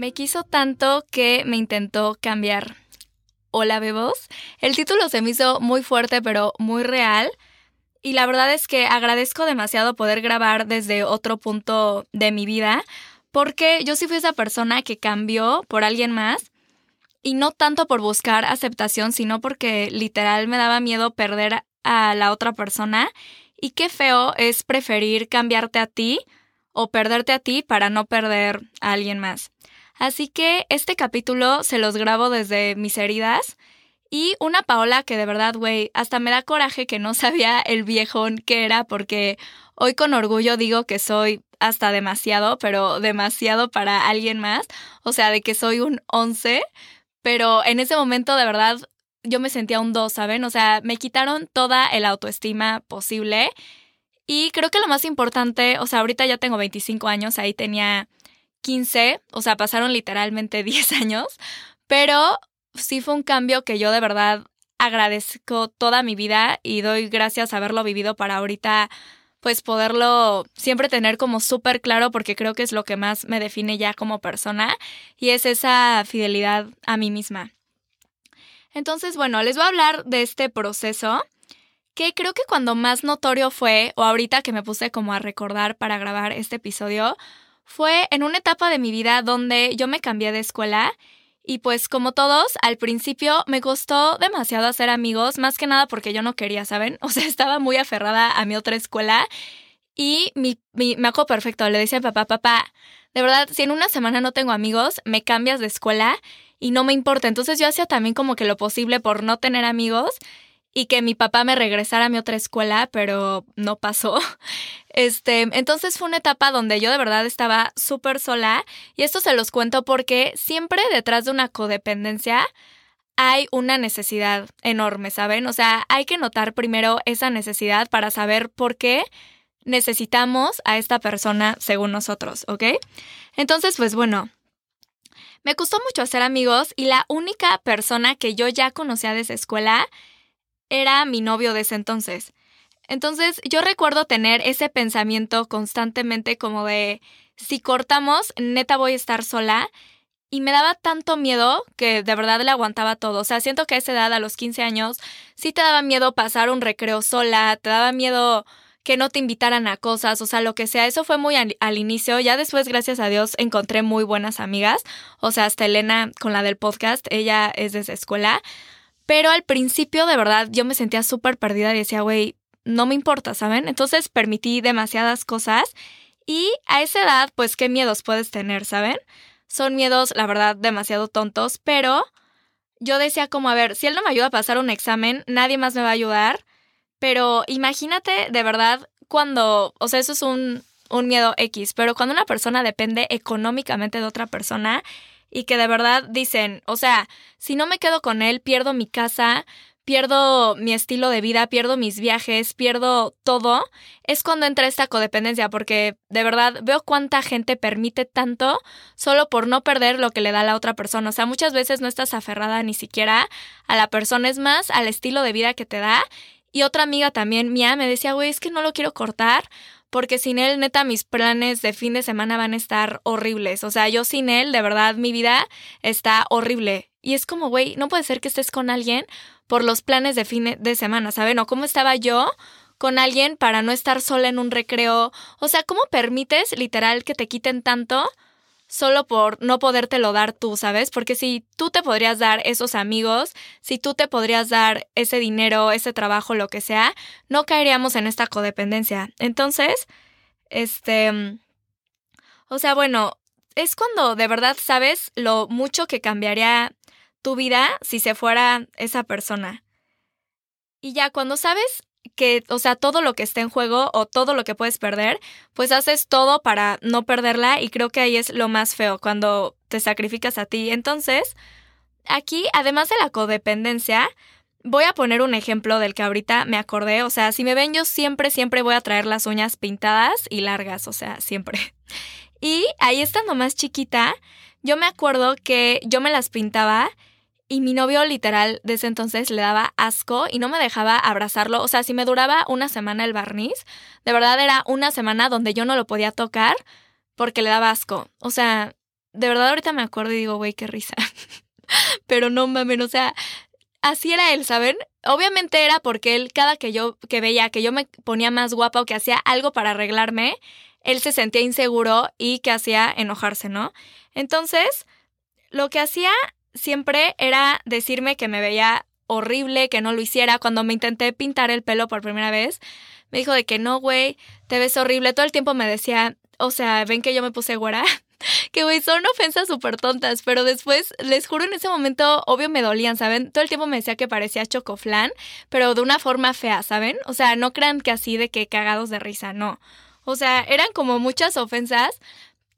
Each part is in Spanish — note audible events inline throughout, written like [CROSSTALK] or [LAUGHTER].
Me quiso tanto que me intentó cambiar. Hola, bebos. El título se me hizo muy fuerte, pero muy real. Y la verdad es que agradezco demasiado poder grabar desde otro punto de mi vida, porque yo sí fui esa persona que cambió por alguien más. Y no tanto por buscar aceptación, sino porque literal me daba miedo perder a la otra persona. Y qué feo es preferir cambiarte a ti o perderte a ti para no perder a alguien más. Así que este capítulo se los grabo desde mis heridas. Y una Paola que de verdad, güey, hasta me da coraje que no [LAUGHS] sabía el viejón que era porque hoy con orgullo digo que soy hasta demasiado, pero demasiado para alguien más. O sea, de que soy un 11, pero en ese momento de verdad yo me sentía un 2, ¿saben? O sea, me quitaron toda el autoestima posible. Y creo que lo más importante, o sea, ahorita ya tengo 25 años, ahí tenía 15, o sea, pasaron literalmente [LAUGHS] 10 años, pero sí fue un cambio que yo de verdad agradezco toda mi vida y doy gracias a haberlo vivido para ahorita pues poderlo siempre tener como súper claro porque creo que es lo que más me define ya como persona y es esa fidelidad a mí misma. Entonces, bueno, les voy a hablar de este proceso que creo que cuando más notorio fue, o ahorita que me puse como a recordar para grabar este episodio, fue en una etapa de mi vida donde yo me cambié de escuela y pues como todos, al principio me costó demasiado hacer amigos, más que nada porque yo no quería, ¿saben? [LAUGHS] O sea, estaba muy aferrada a mi otra escuela y mi, me acuerdo perfecto, le decía a papá, papá, de verdad, si en una semana no tengo amigos, me cambias de escuela y no me importa. Entonces yo hacía también como que lo posible por no tener amigos y que mi papá me regresara a mi otra escuela, pero no pasó. [LAUGHS] Este, entonces fue una etapa donde yo de verdad estaba súper sola y esto se los cuento porque siempre detrás de una codependencia hay una necesidad enorme, ¿saben? O sea, hay que notar primero esa necesidad para saber por qué necesitamos a esta persona según nosotros, ¿ok? Entonces, pues bueno, me costó mucho hacer amigos y la única persona que yo ya conocía de esa escuela era mi novio de ese entonces. Entonces yo recuerdo tener ese pensamiento constantemente como de, si cortamos, neta voy a estar sola. Y me daba tanto miedo que de verdad le aguantaba todo. O sea, siento que a esa edad, a los 15 años, sí te daba miedo pasar un recreo sola, te daba miedo que no te invitaran a cosas, o sea, lo que sea. Eso fue muy al, al, inicio. Ya después, gracias a Dios, encontré muy buenas amigas. O sea, hasta Elena con la del podcast, ella es de esa escuela. Pero al principio, de verdad, yo me sentía súper perdida y decía, güey, no me importa, ¿saben? Entonces permití demasiadas cosas y a esa edad, pues, ¿qué miedos puedes tener, ¿saben? Son miedos, la verdad, demasiado tontos, pero yo decía como, a ver, si él no me ayuda a pasar un examen, nadie más me va a ayudar. Pero imagínate, de verdad, cuando, o sea, eso es un, un miedo X, pero cuando una persona depende económicamente de otra persona, y que de verdad dicen, o sea, si no me quedo con él, pierdo mi casa, pierdo mi estilo de vida, pierdo mis viajes, pierdo todo, es cuando entra esta codependencia, porque de verdad veo cuánta gente permite tanto solo por no perder lo que le da la otra persona. O sea, muchas veces no estás aferrada ni siquiera a la persona, es más al estilo de vida que te da. Y otra amiga también mía me decía, güey, es que no lo quiero cortar porque sin él, neta, mis planes de fin de semana van a estar horribles. O sea, yo sin él, de verdad, mi vida está horrible. Y es como, güey, no puede ser que estés con alguien por los planes de fin de semana, ¿saben? O cómo estaba yo con alguien para no estar sola en un recreo. O sea, ¿cómo permites literal que te quiten tanto solo por no podértelo dar tú, ¿sabes? Porque si tú te podrías dar esos amigos, si tú te podrías dar ese dinero, ese trabajo, lo que sea, no caeríamos en esta codependencia. Entonces, este... O sea, bueno, es cuando de verdad sabes lo mucho que cambiaría tu vida si se fuera esa persona. Y ya cuando sabes que, o sea, todo lo que está en juego o todo lo que puedes perder, pues haces todo para no perderla y creo que ahí es lo más feo cuando te sacrificas a ti. Entonces, aquí, además de la codependencia, voy a poner un ejemplo del que ahorita me acordé, o sea, si me ven yo siempre, siempre voy a traer las uñas pintadas y largas, o sea, siempre. [LAUGHS] Y ahí estando más chiquita, yo me acuerdo que yo me las pintaba y mi novio literal desde entonces le daba asco y no me dejaba abrazarlo. O sea, si me duraba una semana el barniz, de verdad era una semana donde yo no lo podía tocar porque le daba asco. O sea, de verdad ahorita me acuerdo y digo, güey, qué risa. [LAUGHS] Pero no mames, o sea, así era él, ¿saben? Obviamente era porque él, cada que yo que veía que yo me ponía más guapa o que hacía algo para arreglarme, él se sentía inseguro y que hacía enojarse, ¿no? Entonces, lo que hacía siempre era decirme que me veía horrible, que no lo hiciera. Cuando me intenté pintar el pelo por primera vez, me dijo de que no, güey, te ves horrible. Todo el tiempo me decía, o sea, ven que yo me puse güera. [LAUGHS] que, güey, son ofensas súper tontas, pero después, les juro, en ese momento, obvio me dolían, ¿saben? Todo el tiempo me decía que parecía chocoflán, pero de una forma fea, ¿saben? O sea, no crean que así de que cagados de risa, no. O sea, eran como muchas ofensas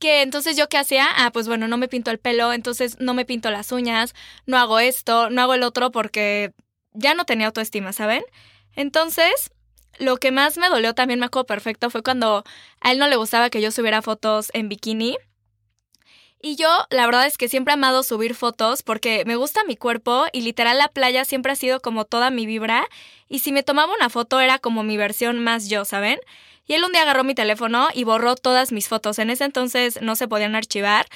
que entonces yo qué hacía, ah, pues bueno, no me pinto el pelo, entonces no me pinto las uñas, no hago esto, no hago el otro porque ya no tenía autoestima, ¿saben? Entonces, lo que más me dolió también me acuerdo perfecto fue cuando a él no le gustaba que yo subiera fotos en bikini. Y yo, la verdad es que siempre he amado subir fotos porque me gusta mi cuerpo y literal la playa siempre ha sido como toda mi vibra. Y si me tomaba una foto era como mi versión más yo, ¿saben? Y él un día agarró mi teléfono y borró todas mis fotos. En ese entonces no se podían archivar.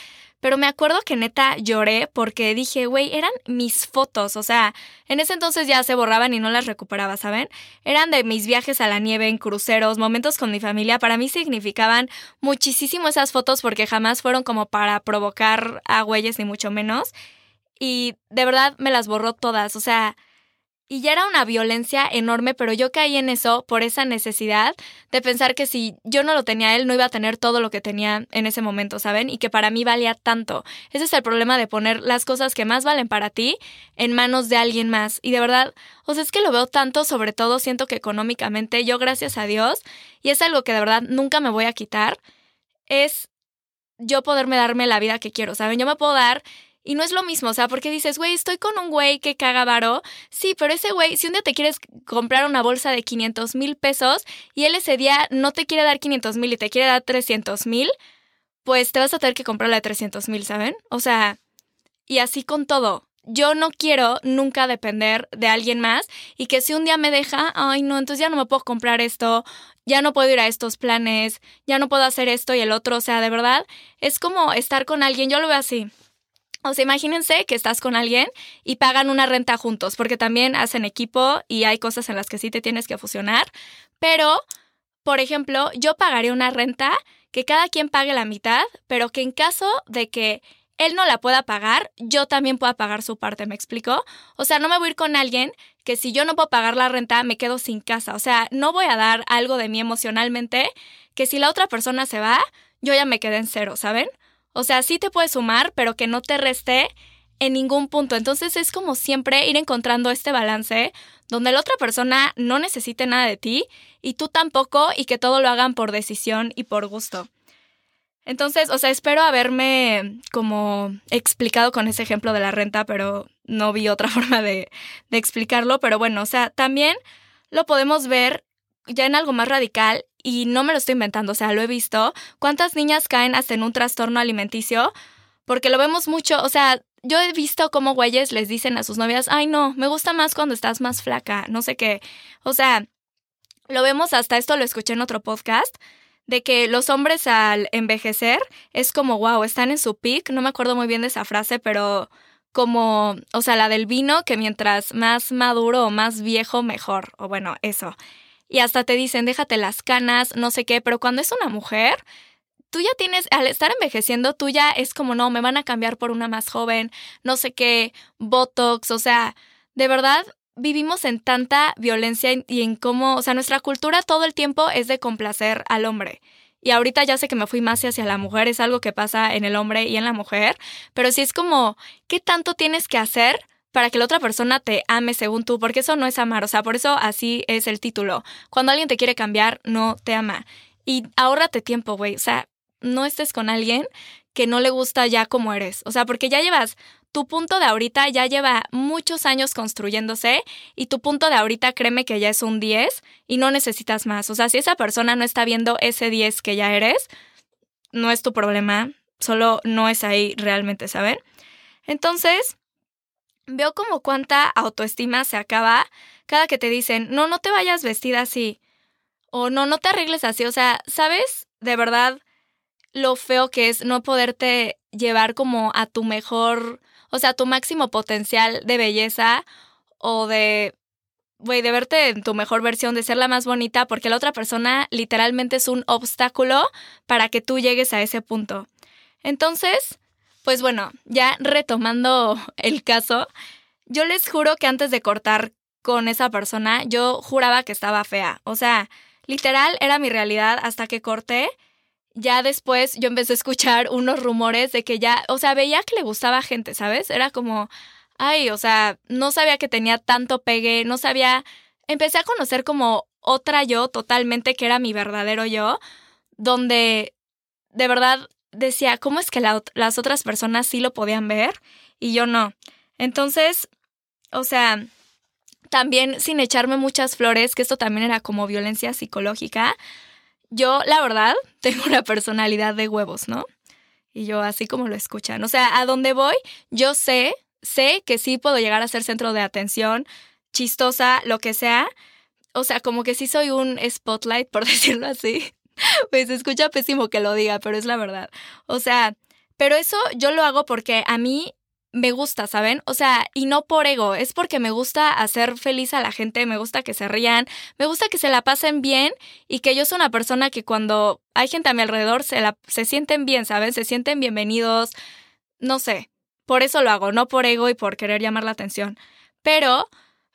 Pero me acuerdo que neta lloré porque dije, güey, eran mis fotos. O sea, en ese entonces ya se borraban y no las recuperaba, ¿saben? Eran de mis viajes a la nieve en cruceros, momentos con mi familia. Para mí significaban muchísimo esas fotos porque jamás fueron como para provocar a güeyes ni mucho menos. Y de verdad me las borró todas. O sea, y ya era una violencia enorme, pero yo caí en eso por esa necesidad de pensar que si yo no lo tenía él, no iba a tener todo lo que tenía en ese momento, ¿saben? Y que para mí valía tanto. Ese es el problema de poner las cosas que más valen para ti en manos de alguien más. Y de verdad, o sea, es que lo veo tanto, sobre todo siento que económicamente, yo gracias a Dios, y es algo que de verdad nunca me voy a quitar, es yo poderme darme la vida que quiero, ¿saben? Yo me puedo dar y no es lo mismo, o sea, porque dices, güey, estoy con un güey que caga varo. Sí, pero ese güey, si un día te quieres comprar una bolsa de 500 mil pesos y él ese día no te quiere dar 500 mil y te quiere dar 300 mil, pues te vas a tener que comprar la de 300 mil, ¿saben? O sea, y así con todo. Yo no quiero nunca depender de alguien más y que si un día me deja, ay no, entonces ya no me puedo comprar esto, ya no puedo ir a estos planes, ya no puedo hacer esto y el otro, o sea, de verdad, es como estar con alguien, yo lo veo así. O sea, imagínense que estás con alguien y pagan una renta juntos, porque también hacen equipo y hay cosas en las que sí te tienes que fusionar. Pero, por ejemplo, yo pagaría una renta que cada quien pague la mitad, pero que en caso de que él no la pueda pagar, yo también pueda pagar su parte, ¿me explico? O sea, no me voy a ir con alguien que si yo no puedo pagar la renta, me quedo sin casa. O sea, no voy a dar algo de mí emocionalmente que si la otra persona se va, yo ya me quedé en cero, ¿saben? O sea, sí te puede sumar, pero que no te reste en ningún punto. Entonces es como siempre ir encontrando este balance donde la otra persona no necesite nada de ti y tú tampoco y que todo lo hagan por decisión y por gusto. Entonces, o sea, espero haberme como explicado con ese ejemplo de la renta, pero no vi otra [LAUGHS] forma de, de explicarlo. Pero bueno, o sea, también lo podemos ver ya en algo más radical y no me lo estoy inventando, o sea, lo he visto, cuántas niñas caen hasta en un trastorno alimenticio, porque lo vemos mucho, o sea, yo he visto cómo güeyes les dicen a sus novias, ay no, me gusta más cuando estás más flaca, no sé qué, o sea, lo vemos hasta esto, lo escuché en otro podcast, de que los hombres al envejecer es como, wow, están en su peak, no me acuerdo muy bien de esa frase, pero como, o sea, la del vino, que mientras más maduro o más viejo, mejor, o bueno, eso y hasta te dicen déjate las canas, no sé qué, pero cuando es una mujer, tú ya tienes, al estar envejeciendo, tú ya es como, no, me van a cambiar por una más joven, no sé qué, Botox, o sea, de verdad vivimos en tanta violencia y en cómo, o sea, nuestra cultura todo el tiempo es de complacer al hombre. Y ahorita ya sé que me fui más hacia la mujer, es algo que pasa en el hombre y en la mujer, pero sí es como, ¿qué tanto tienes que hacer? Para que la otra persona te ame según tú, porque eso no es amar, o sea, por eso así es el título. Cuando alguien te quiere cambiar, no te ama. Y ahórrate tiempo, güey, o sea, no estés con alguien que no le gusta ya como eres, o sea, porque ya llevas tu punto de ahorita ya lleva muchos años construyéndose y tu punto de ahorita créeme que ya es un 10 y no necesitas más. O sea, si esa persona no está viendo ese 10 que ya eres, no es tu problema, solo no es ahí realmente, ¿saben? Entonces, veo como cuánta autoestima se acaba cada que te dicen, no, no te vayas vestida así, o no, no te arregles así, o sea, ¿sabes de verdad lo feo que es no poderte llevar como a tu mejor, o sea, tu máximo potencial de belleza o de, güey, de verte en tu mejor versión, de ser la más bonita, porque la otra persona literalmente es un obstáculo para que tú llegues a ese punto. Entonces, pues bueno, ya retomando el caso, yo les juro que antes de cortar con esa persona, yo juraba que estaba fea. O sea, literal era mi realidad hasta que corté. Ya después yo empecé a escuchar [LAUGHS] unos rumores de que ya, o sea, veía que le gustaba gente, ¿sabes? Era como, ay, o sea, no sabía que tenía tanto pegue, no sabía, empecé a conocer como otra yo totalmente que era mi verdadero yo, donde de verdad decía, ¿cómo es que las otras personas sí lo podían ver y yo no? Entonces, o sea, también sin echarme muchas flores, que esto también era como violencia psicológica, yo, la verdad, [LAUGHS] tengo una personalidad de huevos, ¿no? Y yo así como lo escuchan. O sea, a donde voy, yo sé, sé que sí puedo llegar a ser centro de atención, chistosa, lo que sea. O sea, como que sí soy un spotlight, [LAUGHS] por decirlo así. [LAUGHS] Pues escucha pésimo que lo diga, pero es la verdad. O sea, pero eso yo lo hago porque a mí me gusta, ¿saben? O sea, y no por ego, es porque me gusta hacer feliz a la gente, me gusta que se rían, me gusta que se la pasen bien y que yo soy una persona que cuando hay gente a mi alrededor se, la, se sienten bien, ¿saben? Se sienten bienvenidos, no sé, por eso lo hago, no por ego y por querer llamar la atención. Pero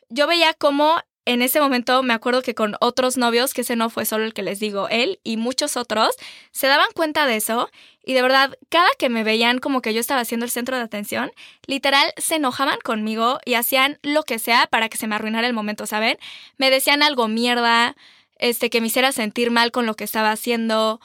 yo veía cómo en ese momento me acuerdo que con otros novios, que ese no fue solo el que les digo, él y muchos otros, se daban cuenta de eso y de verdad, cada que me veían como que yo estaba siendo el centro de atención, literal se enojaban conmigo y hacían lo que sea para que se me arruinara el momento, ¿saben? Me decían algo mierda, este, que me hiciera sentir mal con lo que estaba haciendo,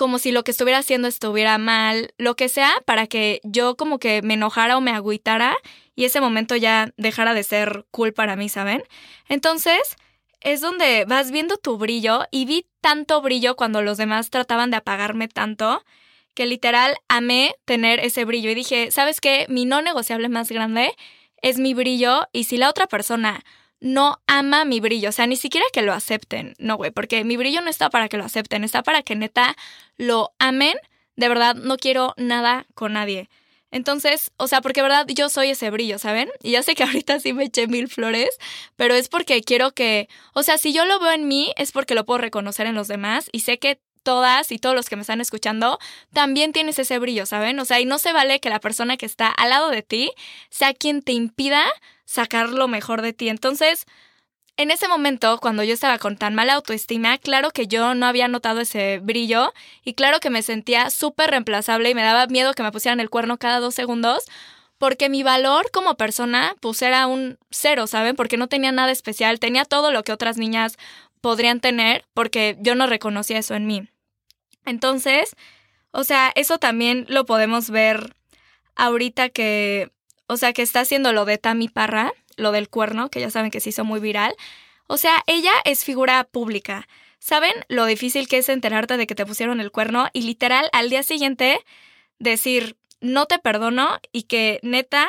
como si lo que estuviera haciendo estuviera mal, lo que sea, para que yo como que me enojara o me agüitara y ese momento ya dejara de ser cool para mí, ¿saben? Entonces, es donde vas viendo tu brillo y vi tanto brillo cuando los demás trataban de apagarme tanto que literal amé tener ese brillo y dije, ¿sabes qué? Mi no negociable más grande es mi brillo y si la otra persona no ama mi brillo, o sea, ni siquiera que lo acepten, no, güey, porque mi brillo no está para que lo acepten, está para que neta lo amen, de verdad no quiero nada con nadie. Entonces, o sea, porque verdad yo soy ese brillo, ¿saben? Y ya sé que [LAUGHS] ahorita sí me eché mil flores, pero es porque quiero que, o sea, si yo lo veo en mí, es porque lo puedo reconocer en los demás y sé que todas y todos los que me están escuchando también tienes ese brillo, ¿saben? O sea, y no se vale que la persona que está al lado de ti sea quien te impida sacar lo mejor de ti. Entonces, en ese momento, cuando yo estaba con tan mala autoestima, claro que yo no había notado ese brillo y claro que me sentía súper reemplazable y me daba miedo que me pusieran el cuerno cada dos segundos porque mi valor como persona pues era un cero, ¿saben? Porque no tenía nada especial, tenía todo lo que otras niñas podrían tener porque yo no reconocía eso en mí. Entonces, o sea, eso también lo podemos ver ahorita que, o sea, que está haciendo lo de Tami Parra, lo del cuerno, que ya saben que se hizo muy viral. O sea, ella es figura pública. ¿Saben lo difícil que es enterarte de que te pusieron el cuerno y literal al día siguiente decir, no te perdono y que neta,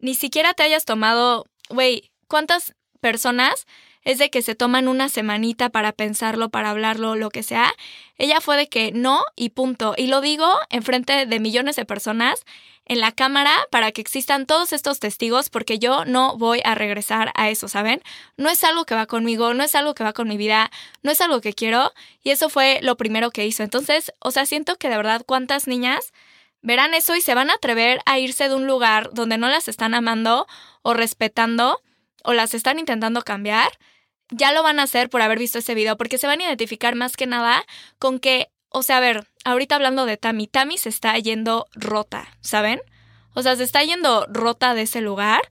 ni siquiera te hayas tomado, güey, ¿cuántas personas es de que se toman una semanita para pensarlo, para hablarlo, lo que sea. Ella fue de que no y punto. Y lo digo en frente de millones de personas en la cámara para que existan todos estos testigos porque yo no voy a regresar a eso, ¿saben? No es algo que va conmigo, no es algo que va con mi vida, no es algo que quiero y eso fue lo primero que hizo. Entonces, o sea, siento que de verdad cuántas niñas verán eso y se van a atrever a irse de un lugar donde no las están amando o respetando o las están intentando cambiar ya lo van a hacer por haber visto ese video, porque se van a identificar más que nada con que, o sea, a ver, ahorita hablando de Tami, Tami se está yendo rota, ¿saben? O sea, se está yendo rota de ese lugar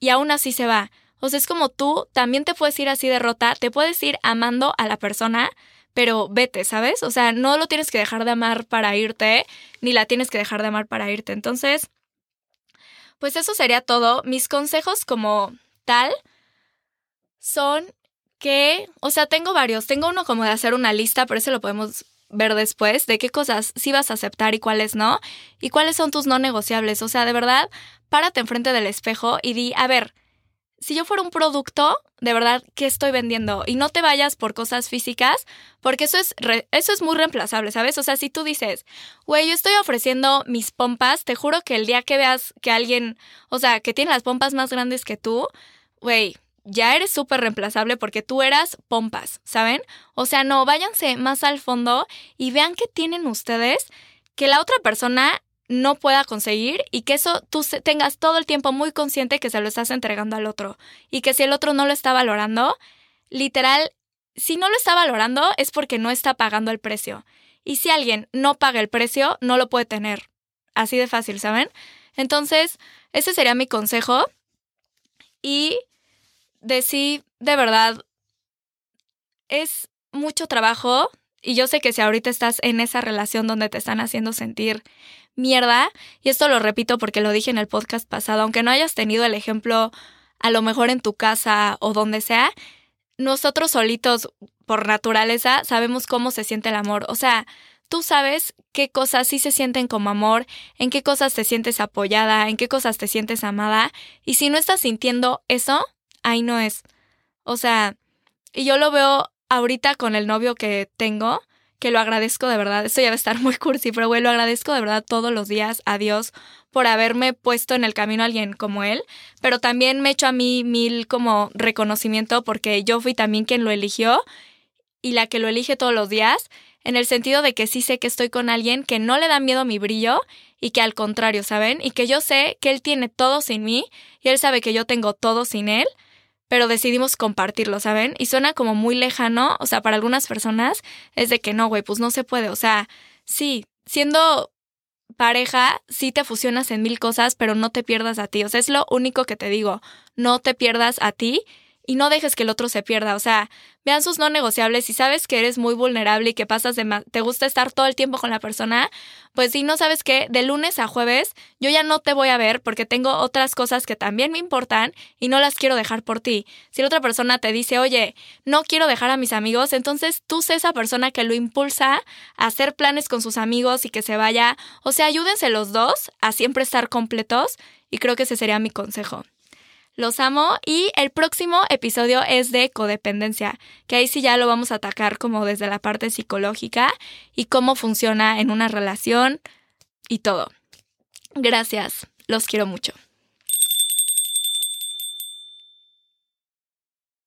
y aún así se va. O sea, es como tú también te puedes ir así de rota, te puedes ir amando a la persona, pero vete, ¿sabes? O sea, no lo tienes que dejar de amar para irte, ni la tienes que dejar de amar para irte. Entonces, pues eso sería todo. Mis consejos como tal son que, o sea, tengo varios. Tengo uno como de hacer una lista, pero eso lo podemos ver después, de qué cosas sí vas a aceptar y cuáles no, y cuáles son tus no negociables. O sea, de verdad, párate enfrente del espejo y di, a ver, si yo fuera un producto, de verdad, ¿qué estoy vendiendo? Y no te vayas por cosas físicas, porque eso es, eso es muy reemplazable, ¿sabes? O sea, si tú dices, güey, yo estoy ofreciendo mis pompas, te juro que el día que veas que alguien, o sea, que tiene las pompas más grandes que tú, güey, ya eres súper reemplazable porque tú eras pompas, ¿saben? O sea, no, váyanse más al fondo y vean qué tienen ustedes que la otra persona no pueda conseguir y que eso tú tengas todo el tiempo muy consciente que se lo estás entregando al otro y que si el otro no lo está valorando, literal, si no lo está valorando es porque no está pagando el precio. Y si alguien no paga el precio, no lo puede tener. Así de fácil, ¿saben? Entonces, ese sería mi consejo. Y de sí, de verdad, es mucho trabajo. Y yo sé que si ahorita estás en esa relación donde te están haciendo sentir mierda, y esto lo repito porque lo dije en el podcast pasado, aunque no hayas tenido el ejemplo a lo mejor en tu casa o donde sea, nosotros solitos por naturaleza sabemos cómo se siente el amor. O sea, tú sabes qué cosas sí se sienten como amor, en qué cosas te sientes apoyada, en qué cosas te sientes amada, y si no estás sintiendo eso, ahí no es. O sea, y yo lo veo ahorita con el novio que tengo, que lo agradezco de verdad. Esto ya va a estar [LAUGHS] muy cursi, pero güey, lo agradezco de verdad todos los días a Dios por haberme puesto en el camino a alguien como él, pero también me echo a mí mil como reconocimiento porque yo fui también quien lo eligió y la que lo elige todos los días, en el sentido de que sí sé que estoy con alguien que no le da miedo mi brillo y que al contrario, ¿saben? Y que yo sé que él tiene todo sin mí y él sabe que yo tengo todo sin él pero decidimos compartirlo, ¿saben? Y suena como muy lejano, o sea, para algunas personas es de que no, güey, pues no se puede, o sea, sí, siendo pareja, sí te fusionas en mil cosas, pero no te pierdas a ti, o sea, es lo único que te digo, no te pierdas a ti y no dejes que el otro se pierda. O sea, vean sus no negociables. Si sabes que eres muy vulnerable y que pasas de te gusta estar todo el tiempo con la persona, pues si no sabes que de lunes a jueves yo ya no te voy a ver porque tengo otras cosas que también me importan y no las quiero dejar por ti. Si la otra persona te dice, oye, no quiero dejar a mis amigos, entonces tú sé esa persona que lo impulsa a hacer planes con sus amigos y que se vaya. O sea, ayúdense los dos a siempre estar completos y creo que ese sería mi consejo. Los amo y el próximo episodio es de codependencia, que ahí sí ya lo vamos a atacar como desde la parte psicológica y cómo funciona en una relación y todo. Gracias, los quiero mucho.